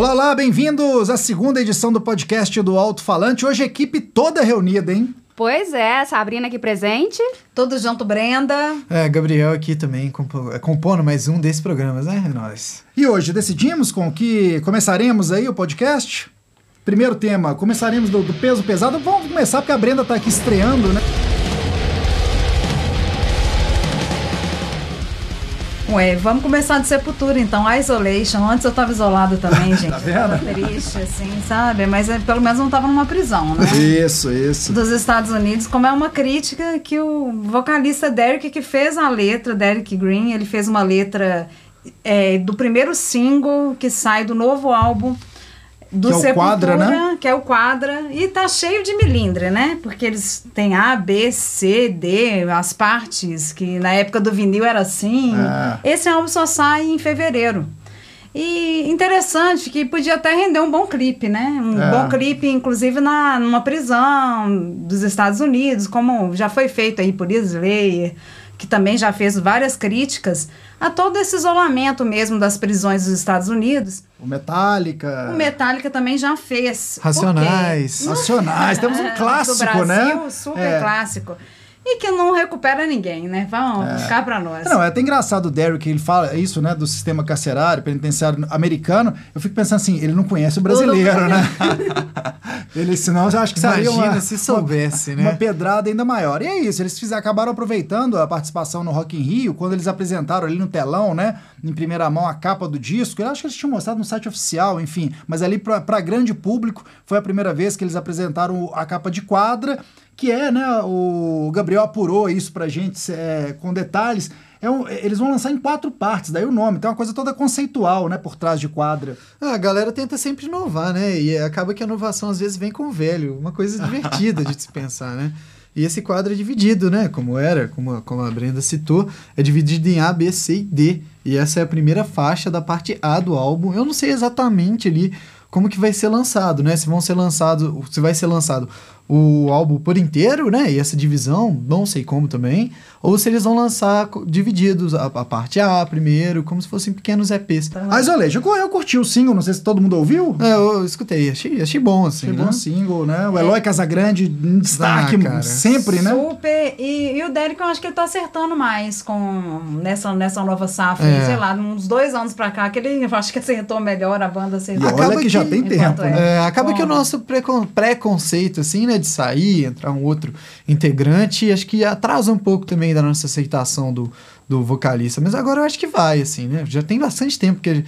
Olá, olá, bem-vindos à segunda edição do podcast do Alto Falante. Hoje a equipe toda reunida, hein? Pois é, Sabrina aqui presente. Tudo junto, Brenda. É, Gabriel aqui também compo, compondo mais um desses programas, né? É nóis. E hoje decidimos com que começaremos aí o podcast. Primeiro tema, começaremos do, do peso pesado. Vamos começar porque a Brenda tá aqui estreando, né? Ué, vamos começar de Sepultura, então. A Isolation. Antes eu tava isolado também, gente. tá vendo? Triste, assim, sabe? Mas é, pelo menos não tava numa prisão, né? Isso, isso. Dos Estados Unidos, como é uma crítica que o vocalista Derek, que fez a letra, Derek Green, ele fez uma letra é, do primeiro single que sai do novo álbum do Que é Sepultura, Quadra, né? que é o Quadra, e tá cheio de milindre, né? Porque eles têm A, B, C, D, as partes, que na época do vinil era assim. É. Esse álbum só sai em fevereiro. E interessante que podia até render um bom clipe, né? Um É. bom clipe, inclusive, na, numa prisão dos Estados Unidos, como já foi feito aí por Slayer, que também já fez várias críticas a todo esse isolamento mesmo das prisões dos Estados Unidos. O Metallica. O Metallica também já fez. Racionais. Nacionais. Temos um É, clássico, do Brasil, né? super É. clássico. E que não recupera ninguém, né? Vamos ficar pra nós. Não, é até engraçado o Derek, ele fala isso, né, do sistema carcerário, penitenciário americano. Eu fico pensando assim, ele não conhece o brasileiro, né? ele, senão eu acho que seria uma, se soubesse, uma, né? uma pedrada ainda maior. E é isso, eles fizeram, acabaram aproveitando a participação no Rock in Rio, quando eles apresentaram ali no telão, né, em primeira mão a capa do disco. Eu acho que eles tinham mostrado no site oficial, enfim, mas ali para grande público foi a primeira vez que eles apresentaram a capa de quadra, que é, né, o Gabriel apurou isso pra gente é, com detalhes. É um- eles vão lançar em quatro partes, daí o nome. Tem uma coisa toda conceitual, né, por trás de quadra. Ah, a galera tenta sempre inovar, né? E acaba que a inovação às vezes vem com o velho. Uma coisa divertida de se pensar, né? E esse quadro é dividido, né? Como era, como a, como a Brenda citou, é dividido em A, B, C e D. E essa é a primeira faixa da parte A do álbum. Eu não sei exatamente ali como que vai ser lançado, né? Se vão ser lançado, se vai ser lançado o álbum por inteiro, né? E essa divisão, não sei como também. Ou se eles vão lançar divididos, a, a parte A primeiro, como se fossem pequenos EPs. A Isolation, eu, eu curti o single, não sei se todo mundo ouviu. É, eu escutei, achei, achei bom, assim, Achei né? bom single, né? O Eloy Casagrande em destaque Ah, sempre, né? Super. E, e o Derek, eu acho que ele tá acertando mais com nessa, nessa nova safra. É. Sei lá, uns dois anos pra cá, que ele eu acho que acertou melhor, a banda E acertou. olha Acaba que, que- já tem tempo, é. né? É, acaba Bom. que o nosso precon- preconceito, assim, né, de sair, entrar um outro integrante, acho que atrasa um pouco também da nossa aceitação do, do vocalista. Mas agora eu acho que vai, assim, né? Já tem bastante tempo que ele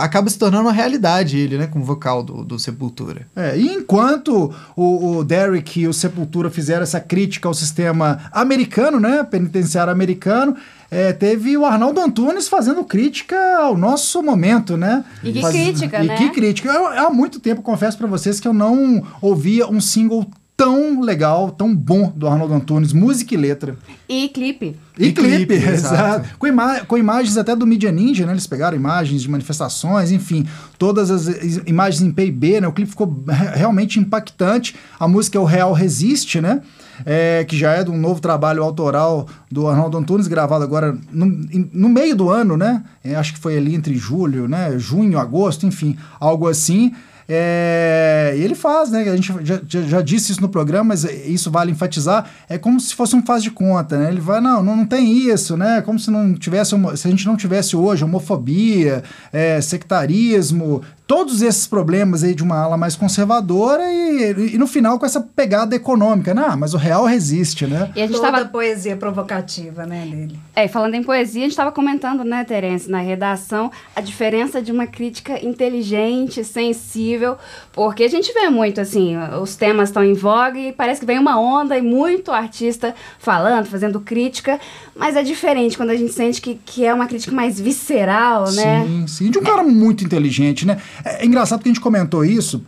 acaba se tornando uma realidade ele, né, com o vocal do, do Sepultura. É, e enquanto o, o Derek e o Sepultura fizeram essa crítica ao sistema americano, né, penitenciário americano, é, teve o Arnaldo Antunes fazendo crítica ao nosso momento, né? E que crítica, e né? que crítica. Eu, há muito tempo, confesso pra vocês, que eu não ouvia um single tão legal, tão bom do Arnaldo Antunes, música e letra. E clipe. E, E clipe, clipe, exato. Com, ima- com imagens até do Media Ninja, né? Eles pegaram imagens de manifestações, enfim, todas as imagens em PIB, né? O clipe ficou re- realmente impactante. A música é o Real Resiste, né? É, que já é de um novo trabalho autoral do Arnaldo Antunes, gravado agora no, no meio do ano, né? É, acho que foi ali entre julho, né? Junho, agosto, enfim, algo assim. É, e ele faz, né? A gente já, já, disse isso no programa, mas isso vale enfatizar. É como se fosse um faz de conta, né? Ele vai, não, não, não tem isso, né? Como se não tivesse, se a gente não tivesse hoje homofobia, é, sectarismo, todos esses problemas aí de uma ala mais conservadora e, e no final com essa pegada econômica, né? Ah, mas o real resiste, né? E a gente Toda tava. poesia provocativa, né, dele. É, falando em poesia, a gente estava comentando, né, Terence, na redação, a diferença de uma crítica inteligente, sensível, porque a gente vê muito, assim, os temas estão em voga e parece que vem uma onda e muito artista falando, fazendo crítica, mas é diferente quando a gente sente que, que é uma crítica mais visceral, né? Sim, sim. De um cara muito inteligente, né? É, é engraçado que a gente comentou isso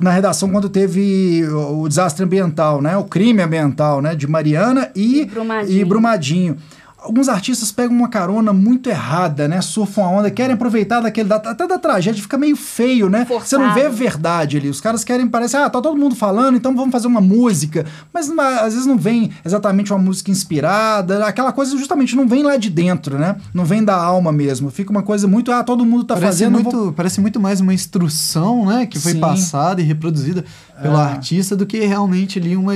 na redação quando teve o, desastre ambiental, né? O crime ambiental, né? De Mariana e, E Brumadinho. e Brumadinho. Alguns artistas pegam uma carona muito errada, né? Surfam a onda, querem aproveitar daquele. da- até da tragédia, fica meio feio, né? Você não vê a Forçado. verdade ali. Os caras querem, parece, ah, tá todo mundo falando, então vamos fazer uma música. Mas não- às vezes não vem exatamente uma música inspirada. Aquela coisa justamente não vem lá de dentro, né? Não vem da alma mesmo. Fica uma coisa muito, ah, todo mundo tá Parece fazendo. muito, vou- parece muito mais uma instrução, né? Que foi Sim. passada e reproduzida pelo É. artista do que realmente ali uma,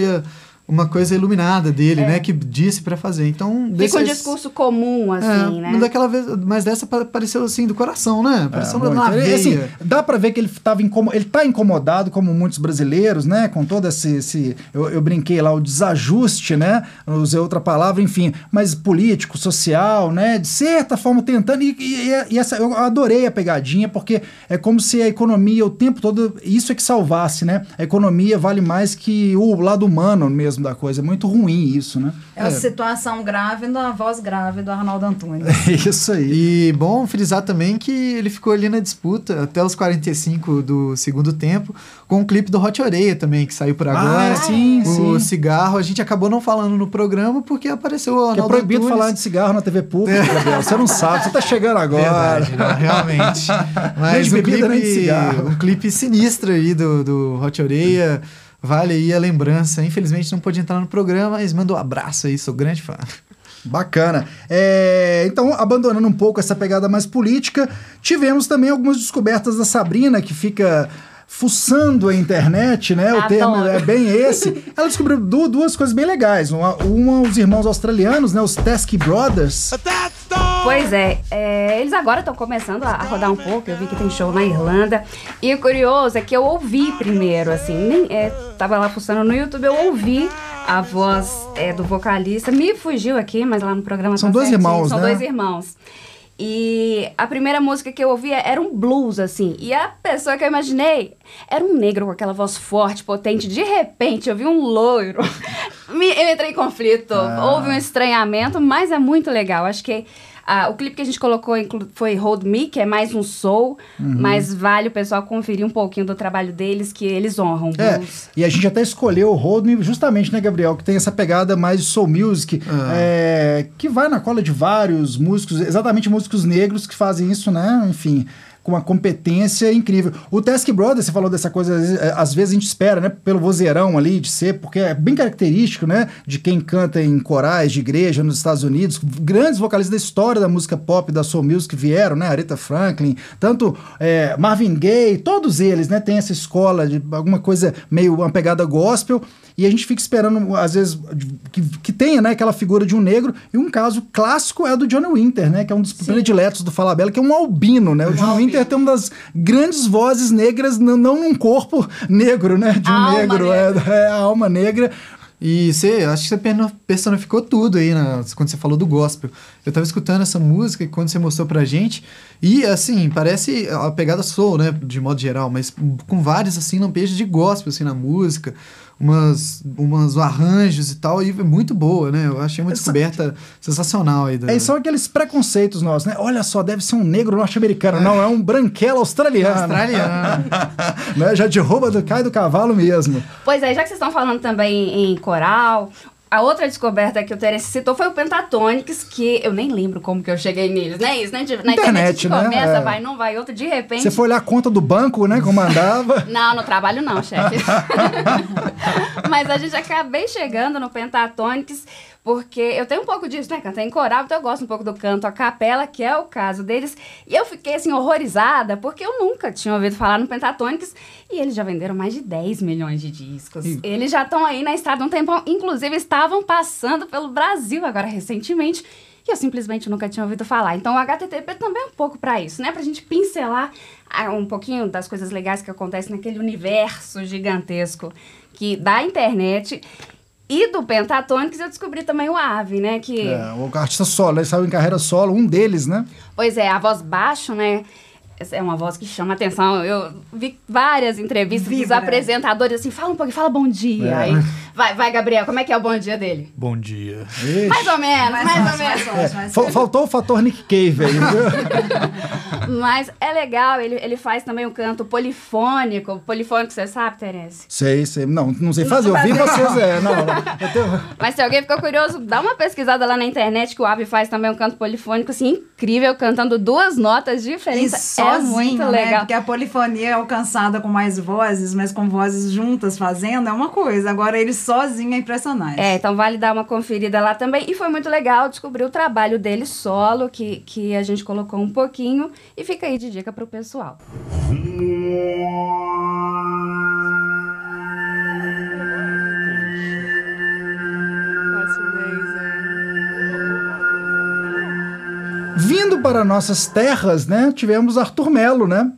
uma coisa iluminada dele, né? Que disse pra fazer. Então, É. Fica um discurso comum, assim, é, né? mas daquela vez, mas dessa pa- pareceu assim do coração, né? É, Pareceu muito. na Ele, veia. assim, dá pra ver que ele tava incomo- ele tá incomodado, como muitos brasileiros, né? Com todo esse. esse- eu, eu brinquei lá, o desajuste, né? Usei outra palavra, enfim, mas político, social, né? De certa forma tentando. E, e- e essa, eu adorei a pegadinha, porque é como se a economia o tempo todo. Isso é que salvasse, né? A economia vale mais que o lado humano mesmo da coisa. É muito ruim isso, né? É a situação grave da voz grave do Arnaldo Antunes. É isso aí. E bom frisar também que ele ficou ali na disputa até os 45 do segundo tempo, com o clipe do Hot Oreia também, que saiu por agora. Ah, sim, o sim. cigarro, a gente acabou não falando no programa porque apareceu o é Arnaldo proibido Antunes. falar de cigarro na TV pública, Gabriel. Você não sabe, você tá chegando agora. Verdade, não, realmente. Mas um clipe, um clipe sinistro aí do, do Hot Oreia. Vale aí a lembrança. Infelizmente não pôde entrar no programa, mas manda um abraço aí, sou grande fã. Bacana. É, então, abandonando um pouco essa pegada mais política, tivemos também algumas descobertas da Sabrina, que fica fuçando a internet, né? O Adoro. termo é bem esse. Ela descobriu du- duas coisas bem legais. Uma, uma os irmãos australianos, né? Os Teskey Brothers. Pois é, é, eles agora estão começando a, a rodar um pouco. Eu vi que tem show na Irlanda. E o curioso é que eu ouvi primeiro, assim, nem é, tava lá funcionando no YouTube, eu ouvi a voz é, do vocalista. Me fugiu aqui, mas lá no programa São tá dois certinho, irmãos, São né? dois irmãos. E a primeira música que eu ouvi era um blues, assim. E a pessoa que eu imaginei era um negro com aquela voz forte, potente. De repente, eu vi um loiro. Me- eu entrei em conflito. Ah. Houve um estranhamento, mas é muito legal. Acho que ah, o clipe que a gente colocou foi Hold Me, que é mais um soul. Uhum. Mas vale o pessoal conferir um pouquinho do trabalho deles, que eles honram É, e a gente até escolheu o Hold Me justamente, né, Gabriel? Que tem essa pegada mais de soul music, Ah. é, que vai na cola de vários músicos, exatamente músicos negros que fazem isso, né? Enfim, com uma competência incrível. O Teskey Brothers, você falou dessa coisa, às vezes- às vezes a gente espera, né? Pelo vozeirão ali de ser, porque é bem característico, né? De quem canta em corais de igreja nos Estados Unidos. Grandes vocalistas da história da música pop, da soul music vieram, né? Aretha Franklin, tanto é, Marvin Gaye, todos eles, né? Tem essa escola de alguma coisa meio uma pegada gospel. E a gente fica esperando, às vezes, que, que tenha né, aquela figura de um negro. E um caso clássico é o do Johnny Winter, né? Que é um dos prediletos do Falabella, que é um albino, né? O Johnny Winter tem uma das grandes vozes negras, não num corpo negro, né? De um A negro, é, é a alma negra. E você, acho que você personificou tudo aí na- quando você falou do gospel. Eu tava escutando essa música quando você mostrou pra gente. E, assim, parece a pegada soul, né? De modo geral, mas com vários, assim, lampejos de gospel, assim, na música. Umas, umas arranjos e tal. E é muito boa, né? Eu achei uma Essa- descoberta sensacional aí. Da... É, são aqueles preconceitos nossos, né? Olha só, deve ser um negro norte-americano. Não, é um branquelo australiano. Australiano. né? Já derruba do cai do cavalo mesmo. Pois é, já que vocês estão falando também em coral, a outra descoberta que o Terence citou foi o Pentatonix, que eu nem lembro como que eu cheguei neles, né? Isso, né? Na internet, gente né? começa, É. vai, não vai, outro, de repente... Você foi olhar a conta do banco, né? Como andava. Não, no trabalho não, chefe. Mas a gente acabei chegando no Pentatonix, porque eu tenho um pouco disso, né? Cantei em coral, então eu gosto um pouco do canto a capela, que é o caso deles. E eu fiquei, assim, horrorizada, porque eu nunca tinha ouvido falar no Pentatonix. E eles já venderam mais de 10 milhões de discos. E- Eles já estão aí na estrada há um tempão. Inclusive, estavam passando pelo Brasil agora recentemente. E eu simplesmente nunca tinha ouvido falar. Então, o HTTP também é um pouco pra isso, né? Pra gente pincelar ah, um pouquinho das coisas legais que acontecem naquele universo gigantesco que da internet. E do Pentatonix eu descobri também o Ave, né? Que, É, o artista solo, ele saiu em carreira solo, um deles, né? pois é, a voz baixo, né? Essa é uma voz que chama atenção. Eu vi várias entrevistas dos Vibra. apresentadores assim, fala um pouquinho, fala bom dia. É. Aí, vai, vai, Gabriel, como é que é o bom dia dele? Bom dia. Ixi. Mais ou menos, mais, ou mais menos. fácil, mais Fal- Faltou o fator Nick Cave aí, viu? Mas é legal, ele, ele faz também um canto polifônico. Polifônico, você sabe, Terence? Sei, sei. Não, não sei fazer. Eu vi vocês, é. Não, não. Eu tenho- Mas se alguém ficou curioso, dá uma pesquisada lá na internet que o Ave faz também um canto polifônico, assim, incrível, cantando duas notas E diferentes. é sozinho, muito né? legal. Porque a polifonia é alcançada com mais vozes, mas com vozes juntas fazendo é uma coisa. Agora ele sozinho é impressionante. É, então vale dar uma conferida lá também. E foi muito legal descobrir o trabalho dele solo, que, que a gente colocou um pouquinho. E fica aí de dica pro pessoal. Vindo para nossas terras, né, tivemos Arthur Melo, né?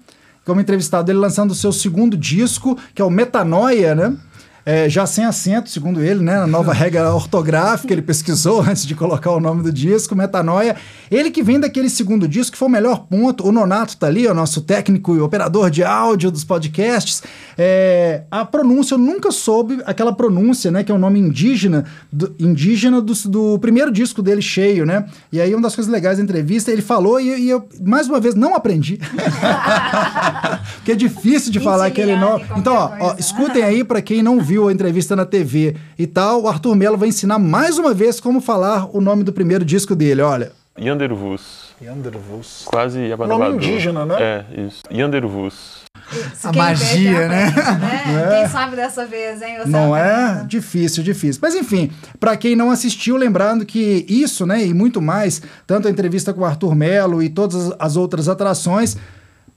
Como entrevistado, ele lançando o seu segundo disco, que é o Metanoia, né? É, já sem acento, segundo ele, né? A nova regra ortográfica, ele pesquisou antes de colocar o nome do disco, Metanoia. Ele que vem daquele segundo disco, que foi o melhor ponto. O Nonato tá ali, o nosso técnico e operador de áudio dos podcasts. É, a pronúncia, eu nunca soube aquela pronúncia, né? Que é o nome indígena, do, indígena do, do primeiro disco dele cheio, né? E aí, uma das coisas legais da entrevista, ele falou e, e eu, mais uma vez, não aprendi. Porque é difícil de falar aquele nome. Então, ó, ó, escutem aí para quem não viu a entrevista na TV e tal, o Arthur Melo vai ensinar mais uma vez como falar o nome do primeiro disco dele, olha. Yandervus. Yandervus. Quase Nome Yabanabadu. indígena, né? É, isso. Yandervus. Se A magia, né? aprende, né? Quem sabe dessa vez, hein? Você Não é? Difícil, difícil. Mas enfim, para quem não assistiu, lembrando que isso, né, e muito mais, tanto a entrevista com o Arthur Melo e todas as outras atrações,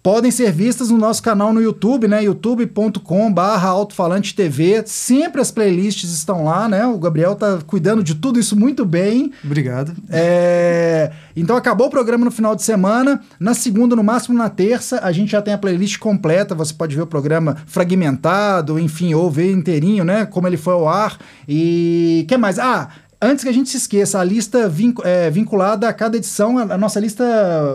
podem ser vistas no nosso canal no YouTube, né, youtube.com/barra alto-falante TV. Sempre as playlists estão lá, né? O Gabriel tá cuidando de tudo isso muito bem. Obrigado. É, Então acabou o programa no final de semana. Na segunda, no máximo na terça, a gente já tem a playlist completa. Você pode ver o programa fragmentado, enfim, ou ver inteirinho, né? Como ele foi ao ar. E que mais? Ah, antes que a gente se esqueça, a lista é, vinculada a cada edição, a, nossa lista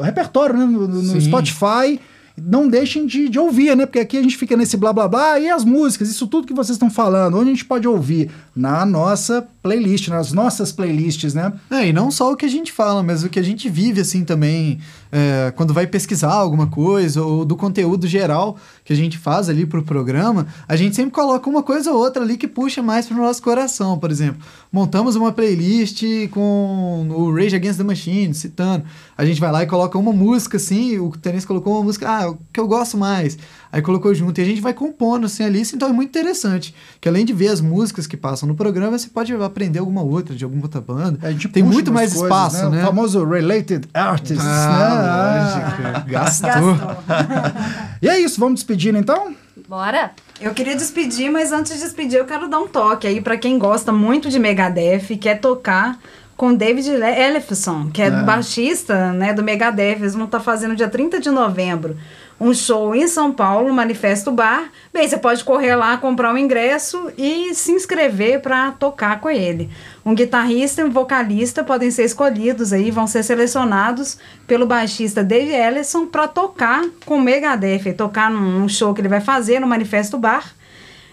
repertório, né? No, no. Spotify. Não deixem de, de ouvir, né? Porque aqui a gente fica nesse blá blá blá e as músicas, isso tudo que vocês estão falando, onde a gente pode ouvir? Na nossa playlist, nas nossas playlists, né? É, e não só o que a gente fala, mas o que a gente vive, assim, também, é, quando vai pesquisar alguma coisa, ou do conteúdo geral que a gente faz ali pro programa, a gente sempre coloca uma coisa ou outra ali que puxa mais pro nosso coração, por exemplo. Montamos uma playlist com o Rage Against the Machine, citando. A gente vai lá e coloca uma música, assim, o Terence colocou uma música, ah, que eu gosto mais. Aí colocou junto e a gente vai compondo, assim, a lista, então é muito interessante. Que além de ver as músicas que passam no programa, você pode aprender alguma outra, de alguma outra banda. A gente Tem muito mais coisas, espaço, né? O famoso related artists, Ah, né? lógico. Gastou. Gastou. E é isso, vamos despedir então? Bora? Eu queria despedir, mas antes de despedir, eu quero dar um toque aí pra quem gosta muito de Megadeth e quer tocar com David Le- Ellefson, que é, É. baixista né, do Megadeth. Eles vão estar fazendo dia 30 de novembro um show em São Paulo, Manifesto Bar. Bem, você pode correr lá, comprar um ingresso e se inscrever para tocar com ele. Um guitarrista e um vocalista podem ser escolhidos aí, vão ser selecionados pelo baixista Dave Ellison para tocar com o Megadeth, tocar num, show que ele vai fazer no Manifesto Bar.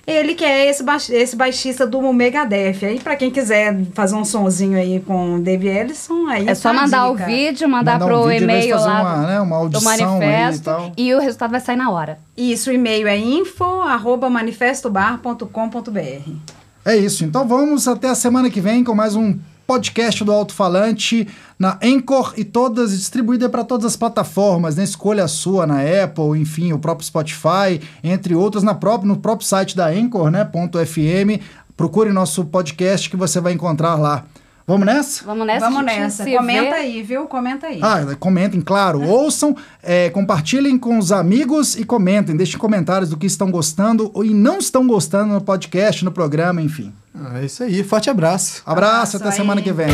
Ele que é esse, baix- esse baixista do Megadeth. Aí, pra quem quiser fazer um sonzinho aí com o Dave Ellison, aí É só tá mandar o dica. vídeo, mandar, Mandar um pro de e-mail fazer lá uma, do, né, uma do audição aí e manifesto tal. e o resultado vai sair na hora. Isso, o e-mail é info arroba manifestobar.com.br. É isso, então vamos até a semana que vem com mais um podcast do Alto Falante na Anchor e todas distribuída para todas as plataformas, né? Escolha a sua na Apple, enfim, o próprio Spotify, entre outras na própria, no próprio site da Anchor, né? ponto .fm. Procure nosso podcast que você vai encontrar lá. Vamos nessa? Vamos nessa? Vamos nessa. Comenta vê. aí, viu? Comenta aí. Ah, comentem, claro. Ouçam, é, compartilhem com os amigos e comentem. Deixem comentários do que estão gostando ou e não estão gostando no podcast, no programa, enfim. É isso aí. Forte abraço. Abraço, Abraço até aí. semana que vem.